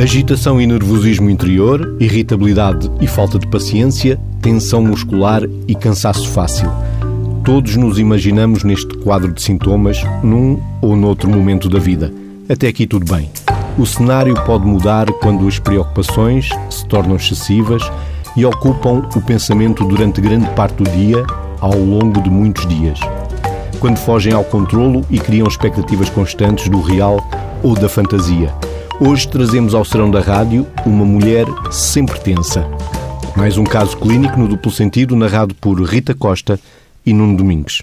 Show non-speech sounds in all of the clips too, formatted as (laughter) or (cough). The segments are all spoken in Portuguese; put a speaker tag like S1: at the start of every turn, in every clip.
S1: Agitação e nervosismo interior, irritabilidade e falta de paciência, tensão muscular e cansaço fácil. Todos nos imaginamos neste quadro de sintomas num ou noutro momento da vida. Até aqui tudo bem. O cenário pode mudar quando as preocupações se tornam excessivas e ocupam o pensamento durante grande parte do dia, ao longo de muitos dias. Quando fogem ao controlo e criam expectativas constantes do real ou da fantasia. Hoje trazemos ao serão da rádio uma mulher sempre tensa. Mais um caso clínico no duplo sentido narrado por Rita Costa e Nuno Domingues.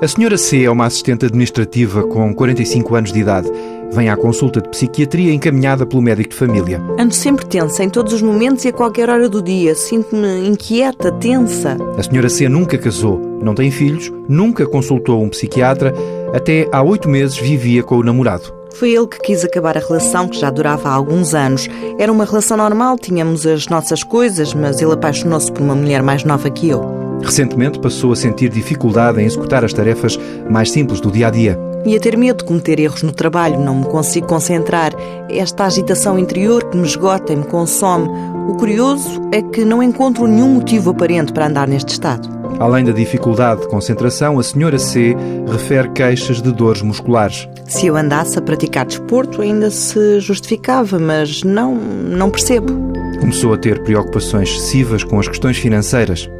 S2: A senhora C é uma assistente administrativa com 45 anos de idade. Vem à consulta de psiquiatria encaminhada pelo médico de família.
S3: Ando sempre tensa, em todos os momentos e a qualquer hora do dia. Sinto-me inquieta, tensa.
S2: A senhora C nunca casou, não tem filhos, nunca consultou um psiquiatra, até há oito meses vivia com o namorado.
S3: Foi ele que quis acabar a relação, que já durava há alguns anos. Era uma relação normal, tínhamos as nossas coisas, mas ele apaixonou-se por uma mulher mais nova que eu.
S2: Recentemente passou a sentir dificuldade em executar as tarefas mais simples do dia a dia.
S3: E a ter medo de cometer erros no trabalho, não me consigo concentrar. Esta agitação interior que me esgota e me consome. O curioso é que não encontro nenhum motivo aparente para andar neste estado.
S2: Além da dificuldade de concentração, a senhora C refere queixas de dores musculares.
S3: Se eu andasse a praticar desporto, ainda se justificava, mas não, não percebo.
S2: Começou a ter preocupações excessivas com as questões financeiras.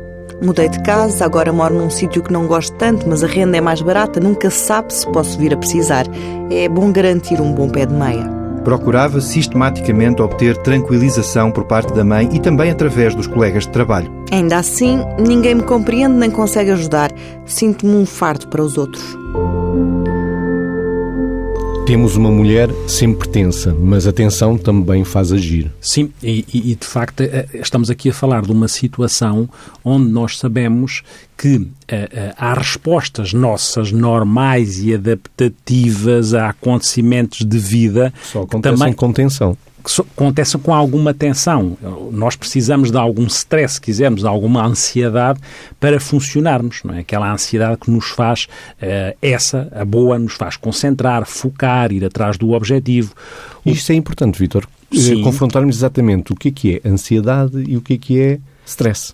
S3: Mudei de casa, agora moro num sítio que não gosto tanto, mas a renda é mais barata, nunca se sabe se posso vir a precisar. É bom garantir um bom pé de meia
S2: procurava sistematicamente obter tranquilização por parte da mãe e também através dos colegas de trabalho.
S3: Ainda assim, ninguém me compreende nem consegue ajudar. Sinto-me um fardo para os outros.
S1: Temos uma mulher sempre tensa, mas a tensão também faz agir.
S4: Sim, e, e, de facto eh, estamos aqui a falar de uma situação onde nós sabemos que uh, há respostas nossas normais e adaptativas a acontecimentos de vida.
S1: Só acontecem também, com tensão
S4: que acontecem com alguma tensão. Nós precisamos de algum stress, se quisermos, de alguma ansiedade para funcionarmos. Não é? Aquela ansiedade que nos faz, uh, essa, a boa, nos faz concentrar, focar, ir atrás do objetivo.
S1: Isto é importante, Vitor. Eh, confrontarmos exatamente o que é que é ansiedade e o que é que é stress.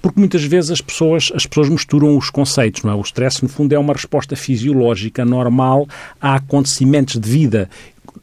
S4: Porque muitas vezes as pessoas, as pessoas misturam os conceitos, não é? O stress, no fundo, é uma resposta fisiológica normal a acontecimentos de vida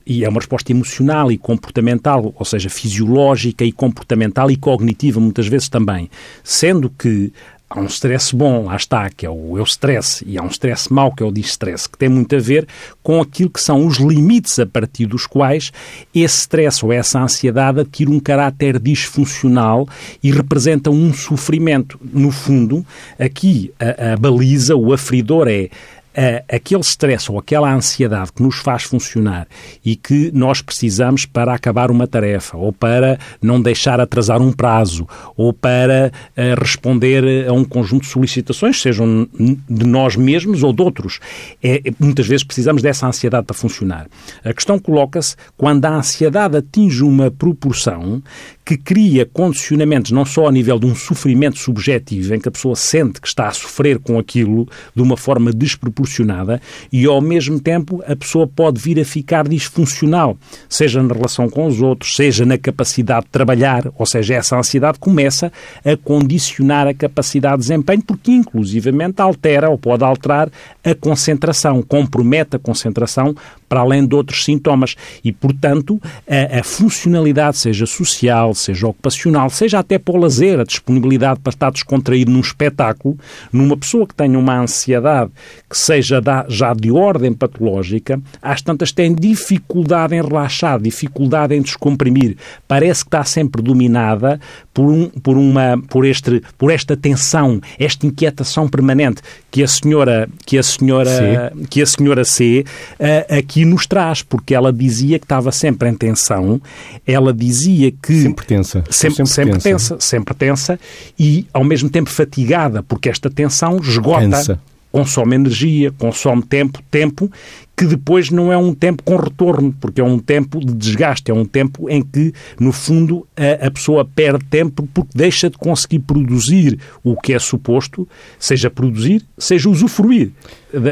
S4: e é uma resposta emocional e comportamental, ou seja, fisiológica e comportamental e cognitiva muitas vezes também. Sendo que há um stress bom, lá está, que é o eu stress, e há um stress mau, que é o distress, que tem muito a ver com aquilo que são os limites a partir dos quais esse stress ou essa ansiedade adquire um caráter disfuncional e representa um sofrimento. No fundo, aqui a, a baliza, o aferidor é uh, aquele stress ou aquela ansiedade que nos faz funcionar e que nós precisamos para acabar uma tarefa, ou para não deixar atrasar um prazo, ou para uh, responder a um conjunto de solicitações, sejam de nós mesmos ou de outros. É, muitas vezes precisamos dessa ansiedade para funcionar. A questão coloca-se quando a ansiedade atinge uma proporção que cria condicionamentos não só a nível de um sofrimento subjetivo, em que a pessoa sente que está a sofrer com aquilo de uma forma desproporcionada e, ao mesmo tempo, a pessoa pode vir a ficar disfuncional, seja na relação com os outros, seja na capacidade de trabalhar, ou seja, essa ansiedade começa a condicionar a capacidade de desempenho, porque inclusivamente altera ou pode alterar a concentração, compromete a concentração para além de outros sintomas. E, portanto, a, a funcionalidade, seja social, seja ocupacional, seja até para o lazer, a disponibilidade para estar descontraído num espetáculo, numa pessoa que tenha uma ansiedade que seja já de ordem patológica, às tantas tem dificuldade em relaxar, dificuldade em descomprimir. Parece que está sempre dominada por, um, por, uma, por, este, por esta tensão, esta inquietação permanente que a senhora, que a senhora, C. que a senhora C uh, aqui nos traz, porque ela dizia que estava sempre em tensão, ela dizia que
S1: sempre tensa.
S4: Sempre, sempre, sempre tensa. tensa. Sempre tensa e, ao mesmo tempo, fatigada, porque esta tensão esgota. Consome energia, consome tempo, tempo que depois não é um tempo com retorno, porque é um tempo de desgaste, é um tempo em que, no fundo, a, a pessoa perde tempo porque deixa de conseguir produzir o que é suposto, seja produzir, seja usufruir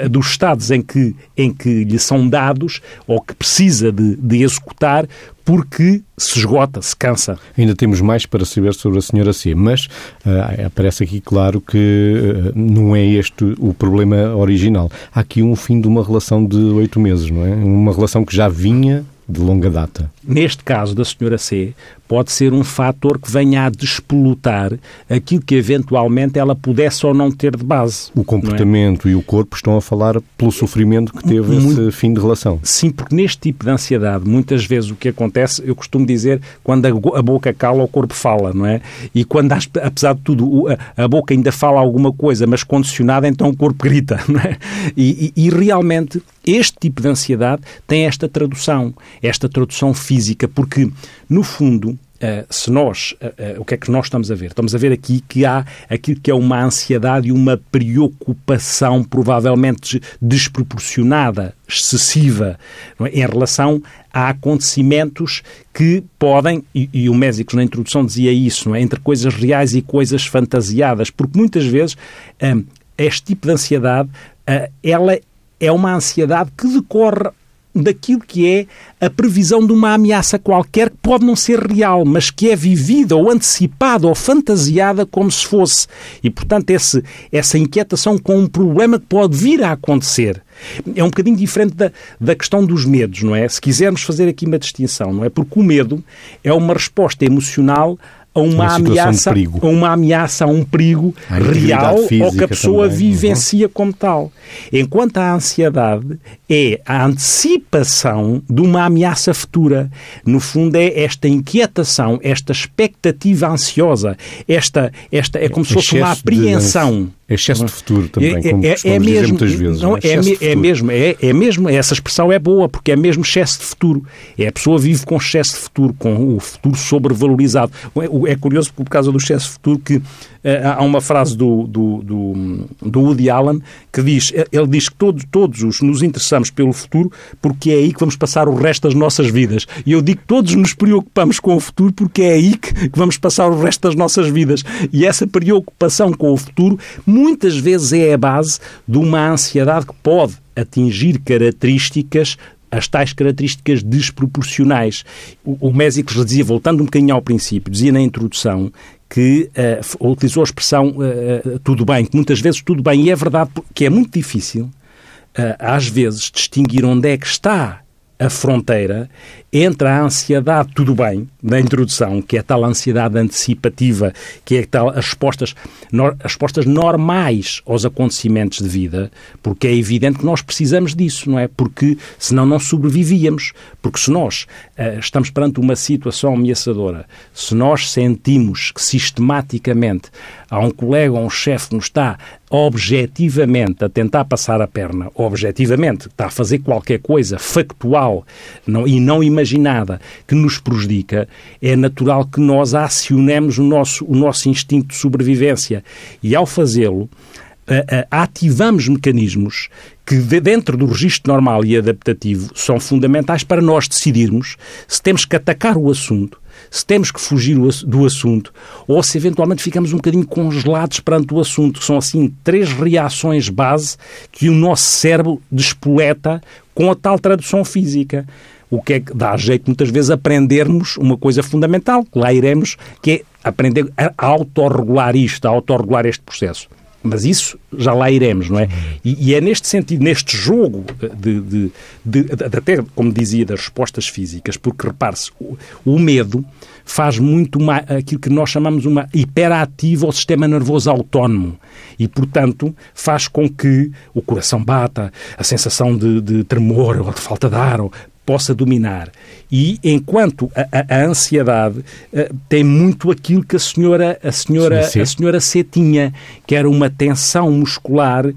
S4: dos estados em que, em que lhe são dados ou que precisa de, de executar porque se esgota, se cansa.
S1: Ainda temos mais para saber sobre a senhora C, mas uh, aparece aqui claro que uh, não é este o problema original. Há aqui um fim de uma relação de oito meses, não é? Uma relação que já vinha de longa data.
S4: Neste caso da senhora C, pode ser um fator que venha a despolutar aquilo que eventualmente ela pudesse ou não ter de base.
S1: O comportamento é? e o corpo estão a falar pelo sofrimento que teve Muito, esse fim de relação.
S4: Sim, porque neste tipo de ansiedade, muitas vezes o que acontece, eu costumo dizer, quando a boca cala, o corpo fala, não é? E quando, apesar de tudo, a boca ainda fala alguma coisa, mas condicionada, então o corpo grita, (laughs) não é? E, e, e realmente este tipo de ansiedade tem esta tradução, esta tradução física, porque, no fundo, se nós, uh, uh, o que é que nós estamos a ver? Estamos a ver aqui que há aquilo que é uma ansiedade e uma preocupação provavelmente desproporcionada, excessiva, é? em relação a acontecimentos que podem, e, e, o Mésicos na introdução dizia isso, é? entre coisas reais e coisas fantasiadas, porque muitas vezes este tipo de ansiedade, ela é uma ansiedade que decorre daquilo que é a previsão de uma ameaça qualquer que pode não ser real, mas que é vivida ou antecipada ou fantasiada como se fosse. E, portanto, esse, essa inquietação com um problema que pode vir a acontecer. É um bocadinho diferente da, da questão dos medos, não é? Se quisermos fazer aqui uma distinção, não é? Porque o medo é uma resposta emocional a uma, uma ameaça, a uma ameaça, a um perigo real ou que a pessoa também. vivencia uhum. como tal. Enquanto a ansiedade é a antecipação de uma ameaça futura. No fundo, é esta inquietação, esta expectativa ansiosa, esta, esta é como se fosse uma apreensão.
S1: É excesso de futuro também, é, como é, é mesmo, muitas vezes.
S4: Não, é, é, é, mesmo, é, é mesmo, essa expressão é boa, porque é mesmo excesso de futuro. É a pessoa vive com excesso de futuro, com o futuro sobrevalorizado. É, é curioso por causa do excesso de futuro que eh, há uma frase do, do, do, do Woody Allen que diz, ele diz que todos, todos os nos interessamos pelo futuro porque é aí que vamos passar o resto das nossas vidas. E eu digo que todos nos preocupamos com o futuro porque é aí que, que vamos passar o resto das nossas vidas. E essa preocupação com o futuro muitas vezes é a base de uma ansiedade que pode atingir características as tais características desproporcionais. O, o Mésicles dizia, voltando um bocadinho ao princípio, dizia na introdução que uh, utilizou a expressão uh, tudo bem, que muitas vezes tudo bem, e é verdade que é muito difícil, uh, às vezes, distinguir onde é que está a fronteira entre a ansiedade, tudo bem, da introdução, que é tal ansiedade antecipativa, que é tal as respostas, as respostas normais aos acontecimentos de vida, porque é evidente que nós precisamos disso, não é? Porque senão não sobrevivíamos. Porque se nós uh, estamos perante uma situação ameaçadora, se nós sentimos que sistematicamente há um colega ou um chefe que nos está objetivamente a tentar passar a perna, objetivamente está a fazer qualquer coisa factual não, e não imaginada que nos prejudica, é natural que nós acionemos o nosso, o nosso instinto de sobrevivência. E ao fazê-lo, ativamos mecanismos que, dentro do registro normal e adaptativo, são fundamentais para nós decidirmos se temos que atacar o assunto, se temos que fugir do assunto ou se eventualmente ficamos um bocadinho congelados perante o assunto. São, assim, três reações base que o nosso cérebro despoleta com a tal tradução física o que é que dá jeito muitas vezes aprendermos uma coisa fundamental, que lá iremos, que é aprender a autorregular isto, a autorregular este processo. Mas isso já lá iremos, não é? E, e é neste sentido, neste jogo de, de, de, de, até, como dizia, das respostas físicas, porque repare-se, o, o, medo faz muito uma, aquilo que nós chamamos uma hiperativa ao sistema nervoso autónomo. E, portanto, faz com que o coração bata, a sensação de, de tremor ou de falta de ar, ou possa dominar. E enquanto a, a, a ansiedade uh, tem muito aquilo que a senhora, a senhora, a senhora C tinha, que era uma tensão muscular uh,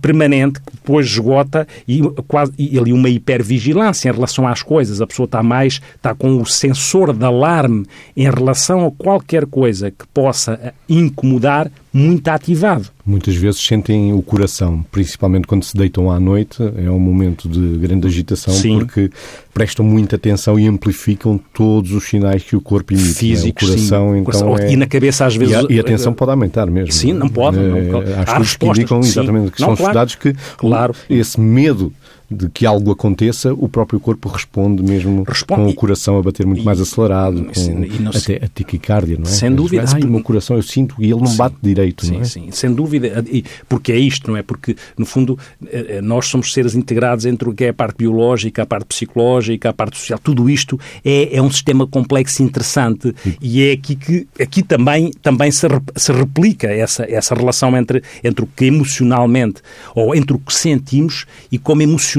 S4: permanente que depois esgota e, quase, e ali uma hipervigilância em relação às coisas. A pessoa está mais, está com o sensor de alarme em relação a qualquer coisa que possa incomodar muito ativado.
S1: Muitas vezes sentem o coração, principalmente quando se deitam à noite, é um momento de grande agitação
S4: Sim.
S1: porque prestam muita atenção e amplificam todos os sinais que o corpo emite.
S4: Físicos,
S1: né? o coração,
S4: sim.
S1: então
S4: Coração.
S1: é...
S4: E na cabeça às vezes...
S1: E a, e a tensão pode aumentar mesmo.
S4: Sim, não pode. Não,
S1: É,
S4: pode.
S1: Há
S4: Há
S1: estudos que indicam
S4: sim.
S1: exatamente que
S4: Não,
S1: são
S4: claro.
S1: estudados que
S4: Claro.
S1: esse medo de que algo aconteça, o próprio corpo responde mesmo
S4: Responde.
S1: com o coração a bater muito
S4: E-
S1: mais acelerado, com
S4: sim, e se-
S1: até a taquicardia, não é?
S4: Sem dúvida.
S1: Ai, o meu coração eu sinto e ele não
S4: Sim.
S1: bate direito,
S4: Sim,
S1: não é?
S4: sim, sem dúvida. Porque é isto, não é? Porque, no fundo, eh, eh, nós somos seres integrados entre o que é a parte biológica, a parte psicológica, a parte social. Tudo isto é, é um sistema complexo e interessante e é aqui que aqui também, também se, se replica essa, essa relação entre, entre o que emocionalmente, ou entre o que sentimos e como emocionalmente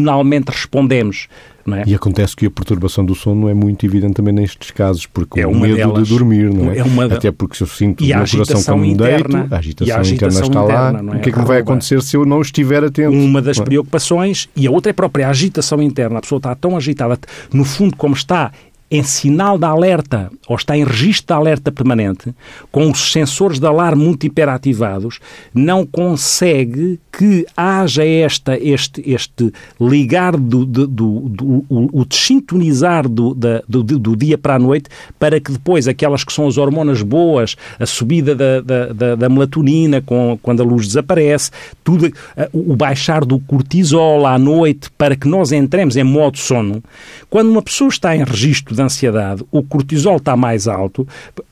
S4: respondemos. Não é?
S1: E acontece que a perturbação do sono é muito evidente também nestes casos, porque
S4: É
S1: o medo
S4: delas.
S1: de dormir, não é?
S4: É uma
S1: Até porque se eu sinto
S4: E
S1: o meu coração
S4: agitação
S1: quando me deito,
S4: interna.
S1: a agitação,
S4: a
S1: interna
S4: agitação
S1: está lá,
S4: interna, não é?
S1: o que é que me vai acontecer se eu não estiver atento?
S4: Uma das
S1: é?
S4: preocupações e a outra é a própria agitação interna. A pessoa está tão agitada, no fundo, como está em sinal de alerta ou está em registro de alerta permanente, com os sensores de alarme muito hiperativados, não consegue que haja esta, este, este ligar do, do, do, do- o, o desintonizar do, da- do, do- dia para a noite para que depois aquelas que são as hormonas boas, a subida da, da, da- da melatonina com, quando a luz desaparece, tudo, o baixar do cortisol à noite para que nós entremos em modo sono. Quando uma pessoa está em registro de ansiedade, o cortisol está mais alto,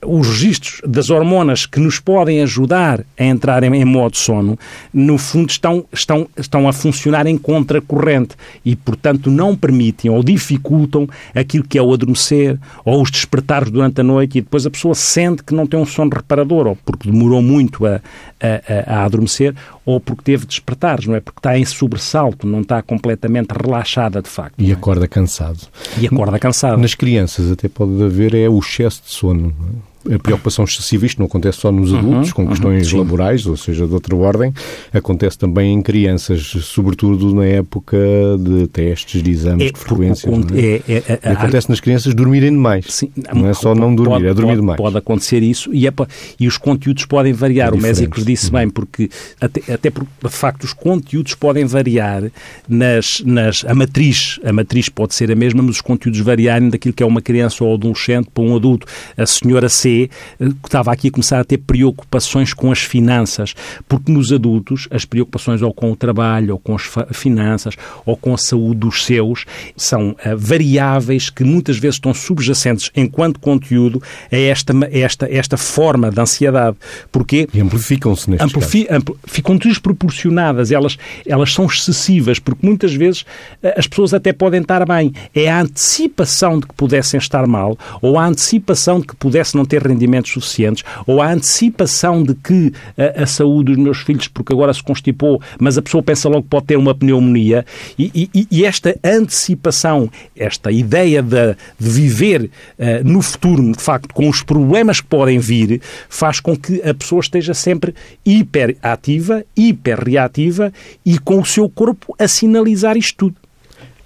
S4: os registros das hormonas que nos podem ajudar a entrar em, em modo sono, no fundo estão, estão, estão a funcionar em contracorrente e, portanto, não permitem ou dificultam aquilo que é o adormecer ou os despertares durante a noite e depois a pessoa sente que não tem um sono reparador ou porque demorou muito a, a, a, adormecer ou porque teve despertares, não é? Porque está em sobressalto, não está completamente relaxada de facto.
S1: E
S4: é?
S1: acorda cansado.
S4: E acorda cansado.
S1: Nas crianças até pode haver é o excesso de sono. não é? A preocupação excessiva, isto não acontece só nos adultos, com questões
S4: sim.
S1: laborais, ou seja, de outra ordem, acontece também em crianças, sobretudo na época de testes, de exames, de
S4: porque
S1: frequência. é?
S4: é- é- é-
S1: acontece nas crianças dormirem demais.
S4: Sim,
S1: não é só não dormir, é dormir
S4: pode,
S1: demais.
S4: Pode acontecer isso e, é e os conteúdos podem variar.
S1: É
S4: o Mésicles disse bem, porque até, até de facto, os conteúdos podem variar nas, nas. A matriz, a matriz pode ser a mesma, mas os conteúdos variarem daquilo que é uma criança ou adolescente para um adulto. A senhora C eh, estava aqui a começar a ter preocupações com as finanças, porque nos adultos as preocupações ou com o trabalho, ou com as finanças, ou com a saúde dos seus, são eh, variáveis que muitas vezes estão subjacentes enquanto conteúdo a esta, esta, esta forma de ansiedade. Porquê?
S1: E amplificam-se nestes casos.
S4: Amplifi- ampl- ficam desproporcionadas, elas, elas são excessivas, porque muitas vezes eh, as pessoas até podem estar bem. É a antecipação de que pudessem estar mal, ou a antecipação de que pudesse não ter rendimentos suficientes, ou a antecipação de que a, a saúde dos meus filhos, porque agora se constipou, mas a pessoa pensa logo que pode ter uma pneumonia, e, e- e esta antecipação, esta ideia de, de viver eh, no futuro, de facto, com os problemas que podem vir, faz com que a pessoa esteja sempre hiperativa, hiperreativa e com o seu corpo a sinalizar isto tudo.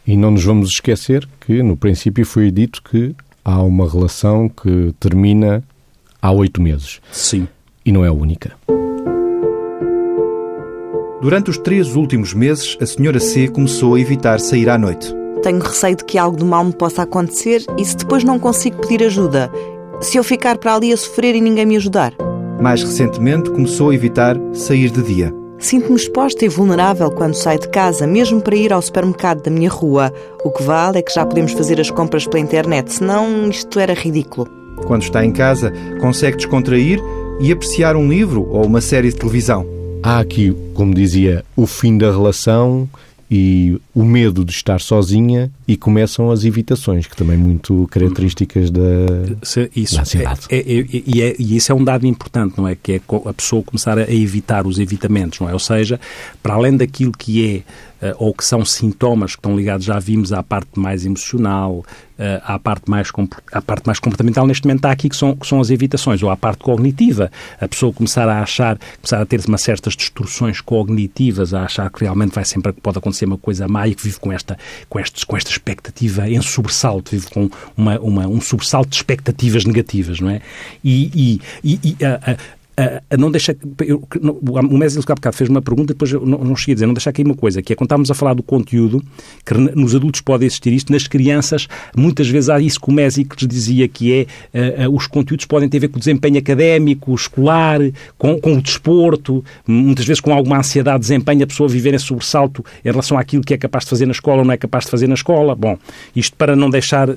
S1: E não nos vamos esquecer que, no princípio, foi dito que há uma relação que termina há oito meses.
S4: Sim.
S1: E não é a única.
S2: Durante os três últimos meses, a senhora C começou a evitar sair à noite.
S3: Tenho receio de que algo de mal me possa acontecer e se depois não consigo pedir ajuda, se eu ficar para ali a sofrer e ninguém me ajudar.
S2: Mais recentemente, começou a evitar sair de dia.
S3: Sinto-me exposta e vulnerável quando saio de casa, mesmo para ir ao supermercado da minha rua. O que vale é que já podemos fazer as compras pela internet, senão isto era ridículo.
S2: Quando está em casa, consegue descontrair e apreciar um livro ou uma série de televisão.
S1: Há aqui, como dizia, o fim da relação e o medo de estar sozinha e começam as evitações, que também muito características da,
S4: Isso,
S1: da ansiedade.
S4: é, é- é- e, é- e isso é um dado importante, não é? Que é a pessoa começar a evitar os evitamentos, não é? Ou seja, para além daquilo que é ou que são sintomas que estão ligados, já vimos, à parte mais emocional, eh, à, parte mais, à parte mais comportamental, neste momento está aqui que são, que são as evitações, ou à parte cognitiva. A pessoa começar a achar, começar a ter uma certas distorções cognitivas, a achar que realmente vai sempre pode acontecer uma coisa má e que vive com esta, com estes, com esta expectativa em sobressalto, vive com uma, uma, um sobressalto de expectativas negativas, não é? E, e, e- e a- a- uh, não deixa. Eu, o Mésil há bocado fez uma pergunta, depois eu não, não cheguei a dizer, não deixa aqui uma coisa, que é quando estávamos a falar do conteúdo, que nos adultos pode existir isto, nas crianças, muitas vezes há isso que o Mésil lhes dizia, que é uh, uh, os conteúdos podem ter a ver com o desempenho académico, escolar, com, com o desporto, muitas vezes com alguma ansiedade de desempenho, a pessoa viver em sobressalto em relação àquilo que é capaz de fazer na escola ou não é capaz de fazer na escola. Bom, isto para não deixar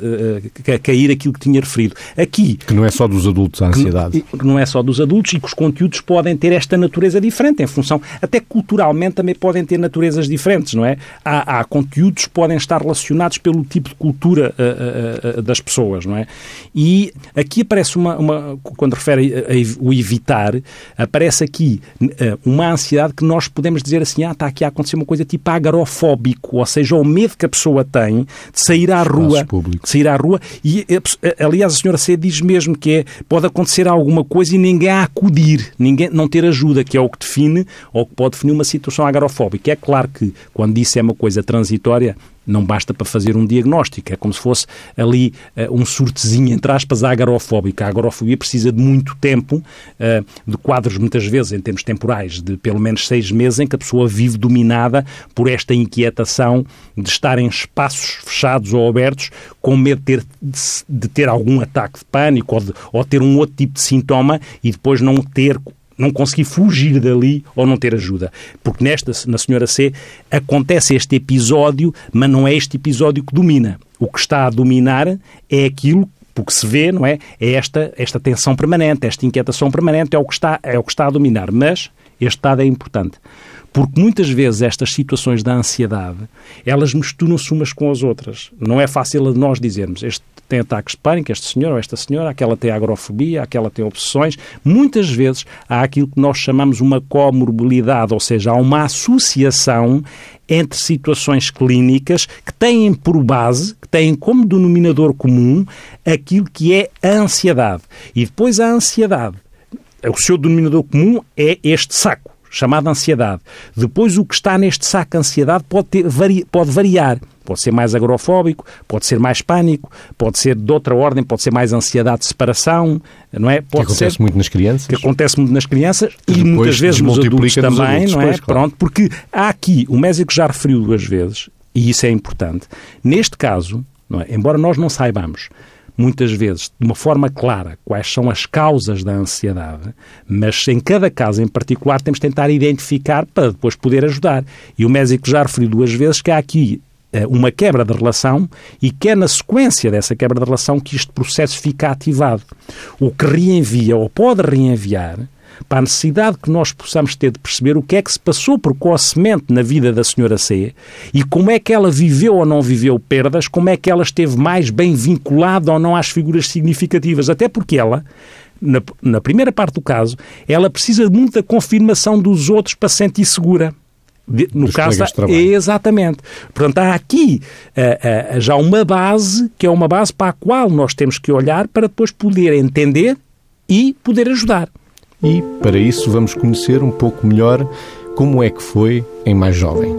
S4: cair aquilo que tinha referido. Aqui.
S1: Que não é só dos adultos a ansiedade.
S4: Que, que não é só dos adultos e que os conteúdos podem ter esta natureza diferente, em função, até culturalmente também podem ter naturezas diferentes, não é? Há, há conteúdos que podem estar relacionados pelo tipo de cultura uh, uh, das pessoas, não é? E aqui aparece uma, uma quando refere a, a, o evitar, aparece aqui uma ansiedade que nós podemos dizer assim, ah, está aqui a acontecer uma coisa tipo agarofóbico, ou seja, o medo que a pessoa tem de sair à rua, de sair à rua, e aliás a senhora C diz mesmo que é, pode acontecer alguma coisa e ninguém a ninguém não ter ajuda, que é o que define ou que pode definir uma situação agarofóbica. É claro que quando isso é uma coisa transitória, não basta para fazer um diagnóstico, é como se fosse ali uh, um surtezinho, entre aspas, agarofóbico. A agorofobia precisa de muito tempo, uh, de quadros, muitas vezes, em termos temporais, de pelo menos seis meses, em que a pessoa vive dominada por esta inquietação de estar em espaços fechados ou abertos, com medo de ter, de, ter algum ataque de pânico ou, de, ou ter um outro tipo de sintoma e depois não ter não conseguir fugir dali ou não ter ajuda. Porque nesta, na Senhora C, acontece este episódio, mas não é este episódio que domina. O que está a dominar é aquilo porque se vê, não é? É esta, esta tensão permanente, esta inquietação permanente, é o, que está, é o que está a dominar. Mas este dado é importante. Porque muitas vezes estas situações da ansiedade, elas misturam-se umas com as outras. Não é fácil nós dizermos, este tem ataques de pânico, este senhor ou esta senhora, aquela tem agrofobia, aquela tem obsessões. Muitas vezes há aquilo que nós chamamos uma comorbilidade, ou seja, há uma associação entre situações clínicas que têm por base, que têm como denominador comum aquilo que é a ansiedade. E depois a ansiedade, o seu denominador comum é este saco chamada ansiedade. Depois, o que está neste saco ansiedade pode, ter, pode variar. Pode ser mais agrofóbico, pode ser mais pânico, pode ser de outra ordem, pode ser mais ansiedade de separação, não é? Pode
S1: que acontece
S4: ser,
S1: muito nas crianças.
S4: Que acontece muito nas crianças e muitas vezes nos adultos também, nos adultos, não é? Pois, claro. Pronto, porque há aqui, o médico já referiu duas vezes, e isso é importante. Neste caso, é? embora nós não saibamos muitas vezes, de uma forma clara, quais são as causas da ansiedade, mas em cada caso em particular temos de tentar identificar para depois poder ajudar. E o médico já referiu duas vezes que há aqui uma quebra de relação e que é na sequência dessa quebra de relação que este processo fica ativado. O que reenvia ou pode reenviar para a necessidade que nós possamos ter de perceber o que é que se passou precocemente na vida da senhora C e como é que ela viveu ou não viveu perdas, como é que ela esteve mais bem vinculada ou não às figuras significativas. Até porque ela, na, na primeira parte do caso, ela precisa de muita confirmação dos outros para se sentir segura. No Dos caso, exatamente. Portanto, há aqui uh, uh, já uma base, que é uma base para a qual nós temos que olhar para depois poder entender e poder ajudar.
S1: E, para isso, vamos conhecer um pouco melhor como é que foi em mais jovem.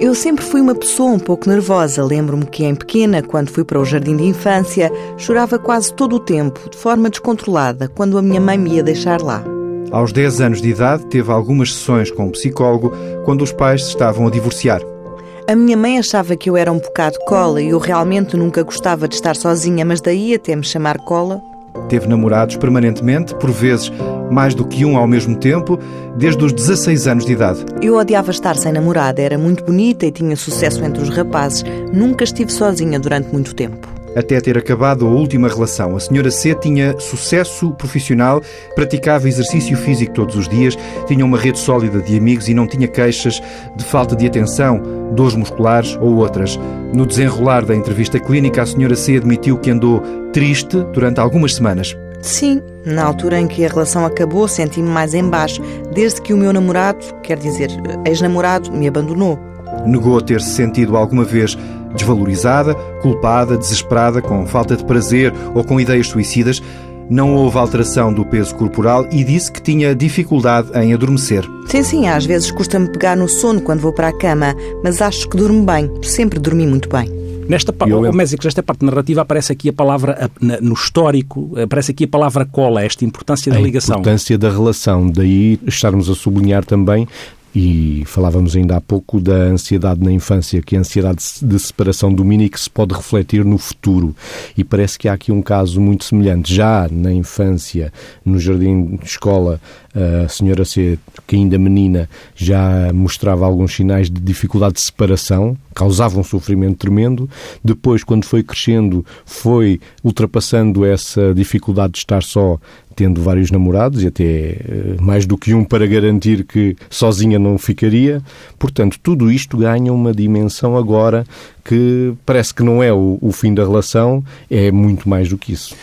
S3: Eu sempre fui uma pessoa um pouco nervosa. Lembro-me que, em pequena, quando fui para o jardim de infância, chorava quase todo o tempo, de forma descontrolada, quando a minha mãe me ia deixar lá.
S2: Aos 10 anos de idade, teve algumas sessões com um psicólogo quando os pais se estavam a divorciar.
S3: A minha mãe achava que eu era um bocado cola e eu realmente nunca gostava de estar sozinha, mas daí até me chamar cola
S2: Teve namorados permanentemente, por vezes mais do que um ao mesmo tempo, desde os 16 anos de idade.
S3: Eu odiava estar sem namorada, era muito bonita e tinha sucesso entre os rapazes. Nunca estive sozinha durante muito tempo
S2: até ter acabado a última relação. A senhora C tinha sucesso profissional, praticava exercício físico todos os dias, tinha uma rede sólida de amigos e não tinha queixas de falta de atenção, dores musculares ou outras. No desenrolar da entrevista clínica, a senhora C admitiu que andou triste durante algumas semanas.
S3: Sim, na altura em que a relação acabou, senti-me mais em baixo, desde que o meu namorado, quer dizer, ex-namorado, me abandonou.
S2: Negou ter-se sentido alguma vez desvalorizada, culpada, desesperada, com falta de prazer ou com ideias suicidas. Não houve alteração do peso corporal e disse que tinha dificuldade em adormecer.
S3: Sim, sim, às vezes custa-me pegar no sono quando vou para a cama, mas acho que durmo bem, sempre dormi muito bem.
S4: Nesta parte, eu... Mésicos, nesta parte narrativa aparece aqui a palavra, no histórico, aparece aqui a palavra cola, esta importância da
S1: a
S4: ligação.
S1: A importância da relação, daí estarmos a sublinhar também e falávamos ainda há pouco da ansiedade na infância, que a ansiedade de separação domina e que se pode refletir no futuro. E parece que há aqui um caso muito semelhante. Já na infância, no jardim de escola, a senhora C, que ainda menina, já mostrava alguns sinais de dificuldade de separação, causava um sofrimento tremendo. Depois, quando foi crescendo, foi ultrapassando essa dificuldade de estar só tendo vários namorados e até eh, mais do que um para garantir que sozinha não ficaria. Portanto, tudo isto ganha uma dimensão agora que parece que não é o, o fim da relação, é muito mais do que isso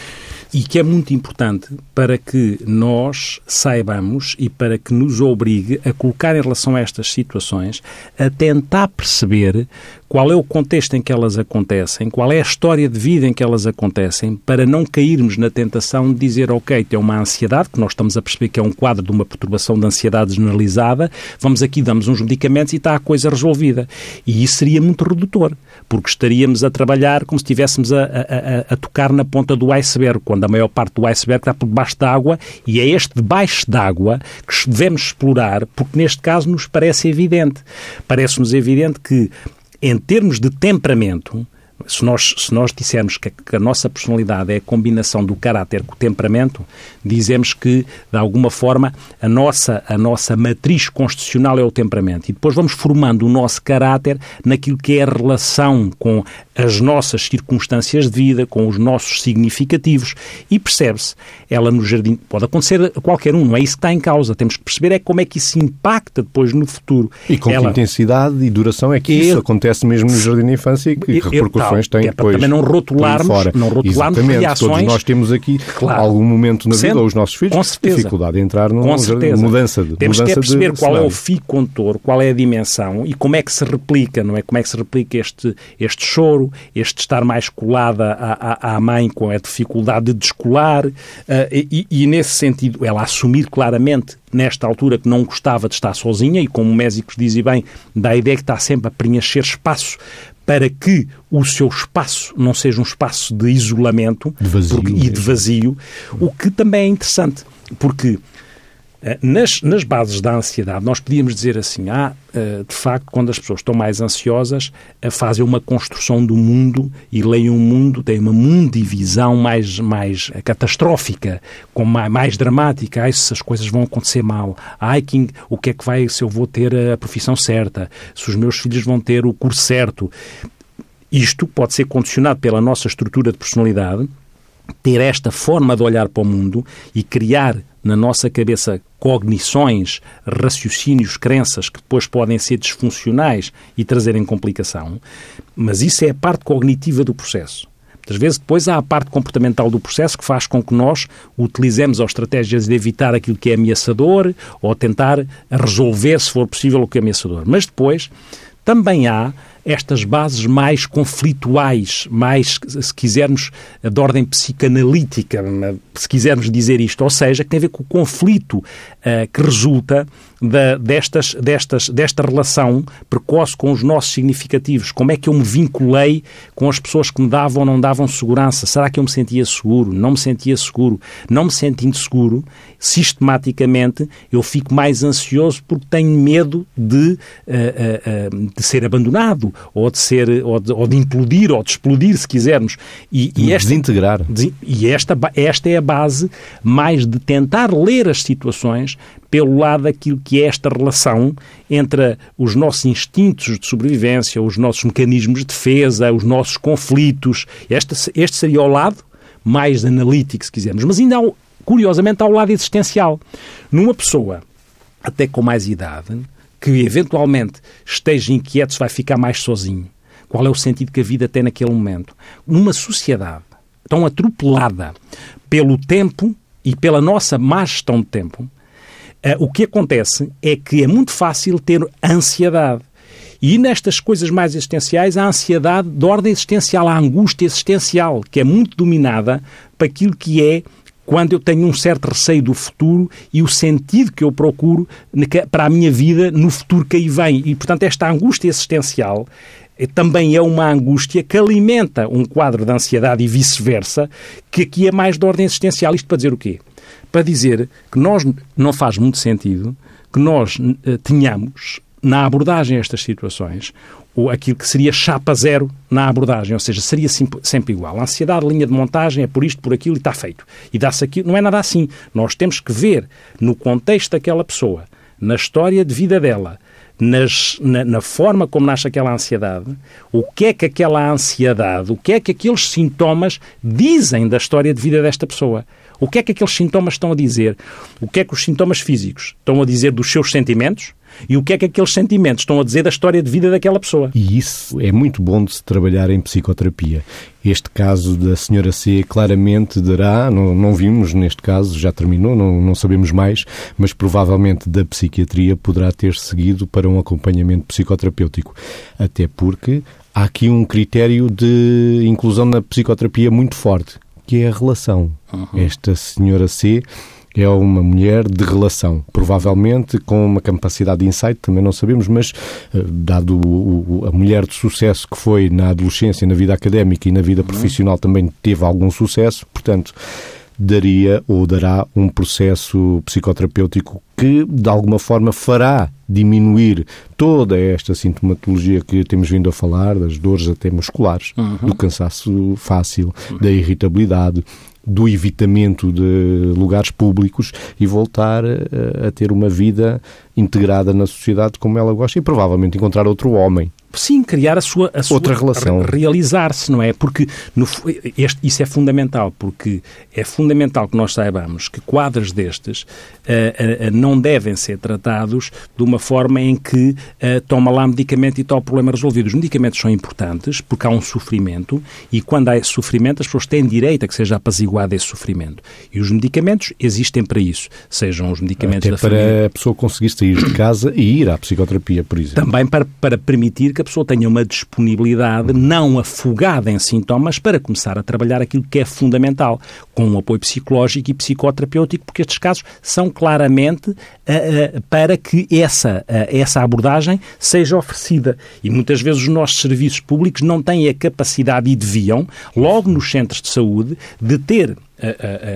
S4: e que é muito importante para que nós saibamos e para que nos obrigue a colocar em relação a estas situações, a tentar perceber qual é o contexto em que elas acontecem, qual é a história de vida em que elas acontecem, para não cairmos na tentação de dizer, ok, tem uma ansiedade, que nós estamos a perceber que é um quadro de uma perturbação de ansiedade generalizada, vamos aqui, damos uns medicamentos e está a coisa resolvida. E isso seria muito redutor, porque estaríamos a trabalhar como se estivéssemos a, a, a tocar na ponta do iceberg, quando a maior parte do iceberg está por debaixo d'água, e é este debaixo d'água que devemos explorar, porque neste caso nos parece evidente. Parece-nos evidente que em termos de temperamento, se nós, se nós dissermos que a, que a, nossa personalidade é a combinação do caráter com o temperamento, dizemos que, de alguma forma, a nossa, a nossa matriz constitucional é o temperamento. E depois vamos formando o nosso caráter naquilo que é a relação com as nossas circunstâncias de vida, com os nossos significativos. E percebe-se, ela no jardim, pode acontecer a qualquer um, não é isso que está em causa. Temos que perceber é como é que isso impacta depois no futuro.
S1: E com
S4: ela...
S1: que intensidade e duração é que isso acontece mesmo no jardim da infância e que, que repercussões tem
S4: é
S1: depois.
S4: Também não rotularmos,
S1: fora.
S4: não rotularmos
S1: Exatamente.
S4: reações.
S1: Todos nós temos aqui claro. algum momento na vida, ou os nossos filhos,
S4: com certeza.
S1: dificuldade de entrar num
S4: com certeza.
S1: mudança de
S4: Temos
S1: mudança
S4: que é perceber qual
S1: cenário.
S4: é o fio condutor, qual é a dimensão e como é que se replica, não é? Como é que se replica este, este choro, este estar mais colada à, à, mãe com a dificuldade de descolar uh, e, e, nesse sentido, ela assumir claramente nesta altura que não gostava de estar sozinha e como o Mésicos diz bem, dá a ideia que está sempre a preencher espaço para que o seu espaço não seja um espaço de isolamento
S1: de vazio,
S4: porque, e de vazio, o que também é interessante, porque eh, nas, nas bases da ansiedade, nós podíamos dizer assim: ah, eh, de facto, quando as pessoas estão mais ansiosas, eh, fazem uma construção do mundo e leem um mundo, têm uma mundivisão mais, mais catastrófica, com mais, mais dramática. Ai, se as coisas vão acontecer mal. Ai, que, o que é que vai se eu vou ter a profissão certa? Se os meus filhos vão ter o curso certo? Isto pode ser condicionado pela nossa estrutura de personalidade, ter esta forma de olhar para o mundo e criar na nossa cabeça cognições, raciocínios, crenças que depois podem ser disfuncionais e trazerem complicação, mas isso é a parte cognitiva do processo. Muitas vezes depois há a parte comportamental do processo que faz com que nós utilizemos as estratégias de evitar aquilo que é ameaçador ou tentar resolver, se for possível, o que é ameaçador. Mas depois também há estas bases mais conflituais, mais, se quisermos, de ordem psicanalítica, se quisermos dizer isto, ou seja, que tem a ver com o conflito uh, que resulta da, destas, destas, desta relação precoce com os nossos significativos. Como é que eu me vinculei com as pessoas que me davam ou não davam segurança? Será que eu me sentia seguro? Não me sentia seguro? Não me sentindo seguro, sistematicamente eu fico mais ansioso porque tenho medo de, uh, uh, de ser abandonado ou de ser ou de, ou de, implodir ou de explodir, se quisermos.
S1: E, e esta, desintegrar.
S4: E esta, esta é a base mais de tentar ler as situações pelo lado daquilo que é esta relação entre os nossos instintos de sobrevivência, os nossos mecanismos de defesa, os nossos conflitos. Este, este seria o lado mais analítico, se quisermos. Mas ainda, há, curiosamente, há o lado existencial. Numa pessoa, até com mais idade, que eventualmente esteja inquieto se vai ficar mais sozinho. Qual é o sentido que a vida tem naquele momento? Numa sociedade tão atropelada pelo tempo e pela nossa má gestão de tempo, Uh, o que acontece é que é muito fácil ter ansiedade. E nestas coisas mais existenciais, a ansiedade de ordem existencial, a angústia existencial, que é muito dominada para aquilo que é quando eu tenho um certo receio do futuro e o sentido que eu procuro para a minha vida no futuro que aí vem. E, portanto, esta angústia existencial também é uma angústia que alimenta um quadro de ansiedade e vice-versa, que aqui é mais de ordem existencial. Isto para dizer o quê? Para dizer que nós não faz muito sentido que nós uh, tenhamos na abordagem a estas situações ou aquilo que seria chapa zero na abordagem, ou seja, seria sempre igual. A ansiedade, linha de montagem, é por isto, por aquilo e está feito. E dá-se aquilo. Não é nada assim. Nós temos que ver no contexto daquela pessoa, na história de vida dela, nas, na, na, forma como nasce aquela ansiedade, o que é que aquela ansiedade, o que é que aqueles sintomas dizem da história de vida desta pessoa. O que é que aqueles sintomas estão a dizer? O que é que os sintomas físicos estão a dizer dos seus sentimentos? E o que é que aqueles sentimentos estão a dizer da história de vida daquela pessoa.
S1: E isso é muito bom de se trabalhar em psicoterapia. Este caso da senhora C claramente dará, não, não vimos neste caso, já terminou, não, não sabemos mais, mas provavelmente da psiquiatria poderá ter seguido para um acompanhamento psicoterapêutico. Até porque há aqui um critério de inclusão na psicoterapia muito forte, que é a relação. Uhum. Esta senhora C é uma mulher de relação, provavelmente com uma capacidade de insight, também não sabemos, mas eh, dado o, o, a mulher de sucesso que foi na adolescência, na vida académica e na vida uhum. profissional também teve algum sucesso, portanto, daria ou dará um processo psicoterapêutico que, de alguma forma, fará diminuir toda esta sintomatologia que temos vindo a falar, das dores até musculares, uhum. do cansaço fácil, da irritabilidade, do evitamento de lugares públicos e voltar a, a ter uma vida integrada na sociedade como ela gosta e provavelmente encontrar outro homem
S4: sim, criar a sua, a
S1: outra sua, relação,
S4: realizar-se, não é? Porque no, este, isso é fundamental, porque é fundamental que nós saibamos que quadros destes uh, uh, não devem ser tratados de uma forma em que uh, toma lá medicamento e o problema resolvido. Os medicamentos são importantes porque há um sofrimento e quando há esse sofrimento as pessoas têm direito a que seja apaziguado esse sofrimento. E os medicamentos existem para isso, sejam os medicamentos
S1: Até
S4: da
S1: para
S4: família...
S1: a pessoa conseguir sair de casa e ir à psicoterapia, por exemplo.
S4: Também para, para permitir que a pessoa tenha uma disponibilidade não afogada em sintomas para começar a trabalhar aquilo que é fundamental, com um apoio psicológico e psicoterapêutico, porque estes casos são claramente uh, uh, para que essa, uh, essa abordagem seja oferecida. E muitas vezes os nossos serviços públicos não têm a capacidade e deviam, logo nos centros de saúde, de ter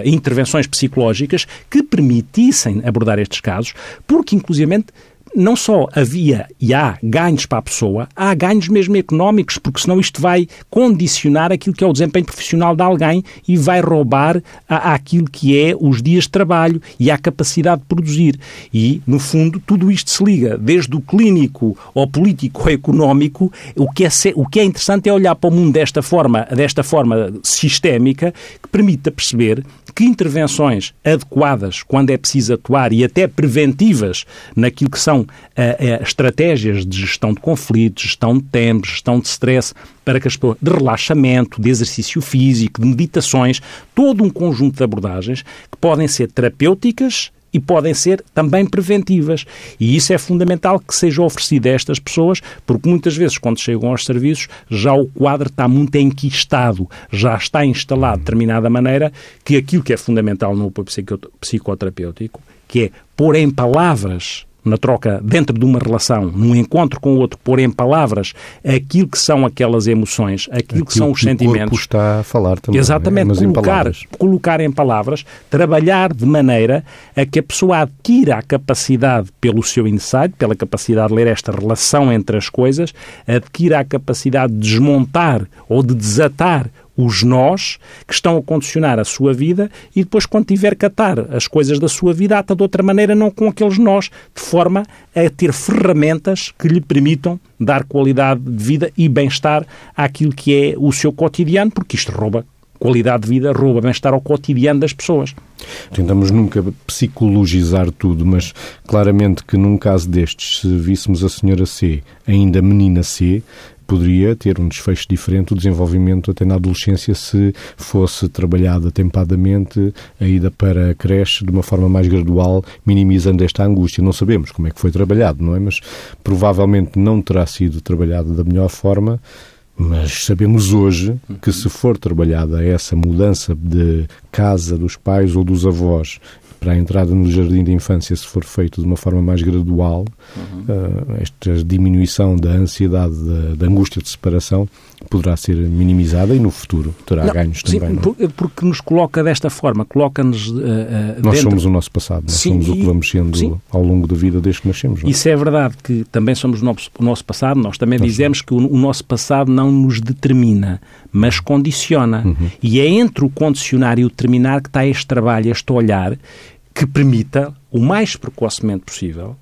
S4: intervenções psicológicas que permitissem abordar estes casos, porque, inclusivamente, não só havia e há ganhos para a pessoa, há ganhos mesmo económicos, porque senão isto vai condicionar aquilo que é o desempenho profissional de alguém e vai roubar a, aquilo que é os dias de trabalho e a capacidade de produzir. E, no fundo, tudo isto se liga, desde o clínico ao político ao económico. O que é, o que é interessante é olhar para o mundo desta forma, desta forma sistémica, que permita perceber que intervenções adequadas, quando é preciso atuar, e até preventivas naquilo que são uh, uh, estratégias de gestão de conflitos, gestão de tempos, gestão de stress, para que as pessoas, de relaxamento, de exercício físico, de meditações, todo um conjunto de abordagens que podem ser terapêuticas e podem ser também preventivas. E isso é fundamental que seja oferecido a estas pessoas, porque muitas vezes, quando chegam aos serviços, já o quadro está muito enquistado, já está instalado de determinada maneira que aquilo que é fundamental no apoio psicoterapêutico, que é pôr em palavras na troca dentro de uma relação, num encontro com o outro, pôr em palavras aquilo que são aquelas emoções, aquilo, aquilo que são os
S1: que
S4: sentimentos.
S1: O corpo está a falar também.
S4: Exatamente,
S1: é?
S4: colocar, em colocar em palavras, trabalhar de maneira a que a pessoa adquira a capacidade, pelo seu insight, pela capacidade de ler esta relação entre as coisas, adquira a capacidade de desmontar ou de desatar os nós que estão a condicionar a sua vida e depois, quando tiver que atar as coisas da sua vida, ata de outra maneira, não com aqueles nós, de forma a ter ferramentas que lhe permitam dar qualidade de vida e bem-estar àquilo que é o seu cotidiano, porque isto rouba qualidade de vida, rouba bem-estar ao cotidiano das pessoas.
S1: Tentamos nunca psicologizar tudo, mas claramente que num caso destes, se víssemos a senhora C, ainda menina C, poderia ter um desfecho diferente o desenvolvimento até na adolescência se fosse trabalhado atempadamente a ida para a creche de uma forma mais gradual, minimizando esta angústia. Não sabemos como é que foi trabalhado, não é? Mas provavelmente não terá sido trabalhado da melhor forma. Mas sabemos hoje que se for trabalhada essa mudança de casa dos pais ou dos avós para a entrada no jardim de infância, se for feito de uma forma mais gradual, uhum. uh, esta diminuição da ansiedade, da, da, angústia de separação, poderá ser minimizada e no futuro terá não, ganhos sim, também. Sim,
S4: é? porque nos coloca desta forma, coloca-nos. Uh,
S1: uh, nós dentro... somos o nosso passado, nós sim, somos e, o que vamos sendo sim. ao longo da vida desde que nascemos.
S4: Não? É? Isso é verdade, que também somos o nosso, o nosso passado, nós também nós dizemos somos. que o, o, nosso passado não nos determina, mas condiciona. Uhum. E é entre o condicionar e o determinar que está este trabalho, este olhar, que permita, o mais precocemente possível,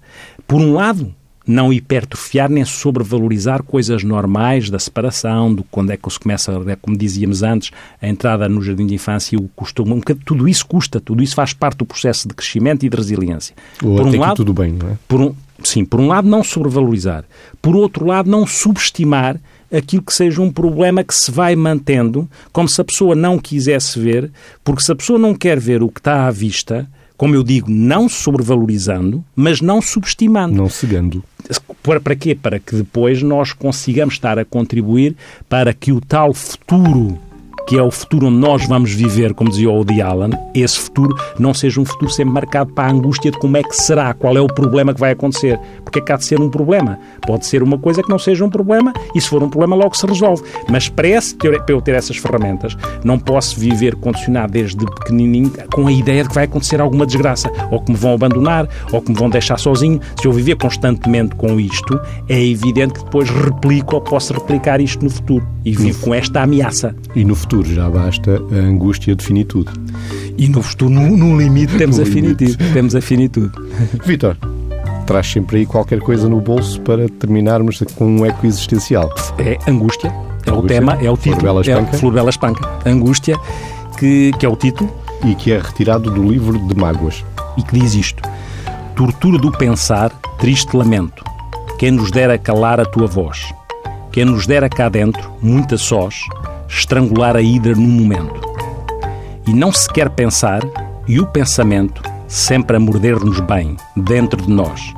S4: por um lado, não hipertrofiar nem sobrevalorizar coisas normais da separação, do quando é que se começa, é como dizíamos antes, a entrada no jardim de infância, o costume, um tudo isso custa, tudo isso faz parte do processo de crescimento e de resiliência.
S1: Ou por um lado, tudo bem, não é?
S4: Por um, sim, por um lado não sobrevalorizar, por outro lado não subestimar aquilo que seja um problema que se vai mantendo, como se a pessoa não quisesse ver, porque se a pessoa não quer ver o que está à vista, como eu digo, não sobrevalorizando, mas não subestimando.
S1: Não cegando.
S4: Para, quê? Para que depois nós consigamos estar a contribuir para que o tal futuro que é o futuro onde nós vamos viver, como dizia o Woody Allen, esse futuro não seja um futuro sempre marcado para a angústia de como é que será, qual é o problema que vai acontecer. Porque é que há de ser um problema? Pode ser uma coisa que não seja um problema e se for um problema logo se resolve. Mas para, esse, para eu ter essas ferramentas, não posso viver condicionado desde pequenininho com a ideia de que vai acontecer alguma desgraça, ou que me vão abandonar, ou que me vão deixar sozinho. Se eu viver constantemente com isto, é evidente que depois replico ou posso replicar isto no futuro e vivo com esta ameaça.
S1: E no futuro futuro já basta a angústia de finitude.
S4: E no futuro, no, no limite, (laughs) temos, no a finitude, limite. temos a finitude.
S1: Vitor, traz sempre aí qualquer coisa no bolso para terminarmos com um eco existencial.
S4: É angústia, é angústia, o tema, é o título. Flor é Flor Bela Espanca. Angústia, que, que é o título.
S1: E que é retirado do livro de Mágoas.
S4: E que diz isto. Tortura do pensar, triste lamento. Quem nos dera calar a tua voz. Quem nos dera cá dentro, muita sós, estrangular a hidra num momento. E não se quer pensar, e o pensamento sempre a morder-nos bem, dentro de nós.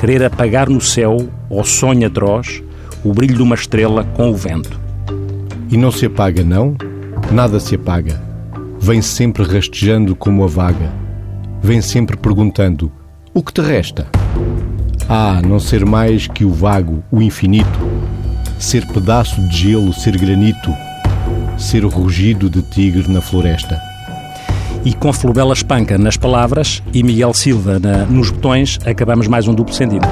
S4: Querer apagar no céu, ao sonho atroz, o brilho de uma estrela com o vento.
S1: E não se apaga, não? Nada se apaga. Vem sempre rastejando como a vaga. Vem sempre perguntando: o que te resta? Ah, não ser mais que o vago, o infinito. Ser pedaço de gelo, ser granito ser o rugido de tigre na floresta.
S4: E com Florela Espanca nas palavras e Miguel Silva na, nos botões, acabamos mais um duplo sentido.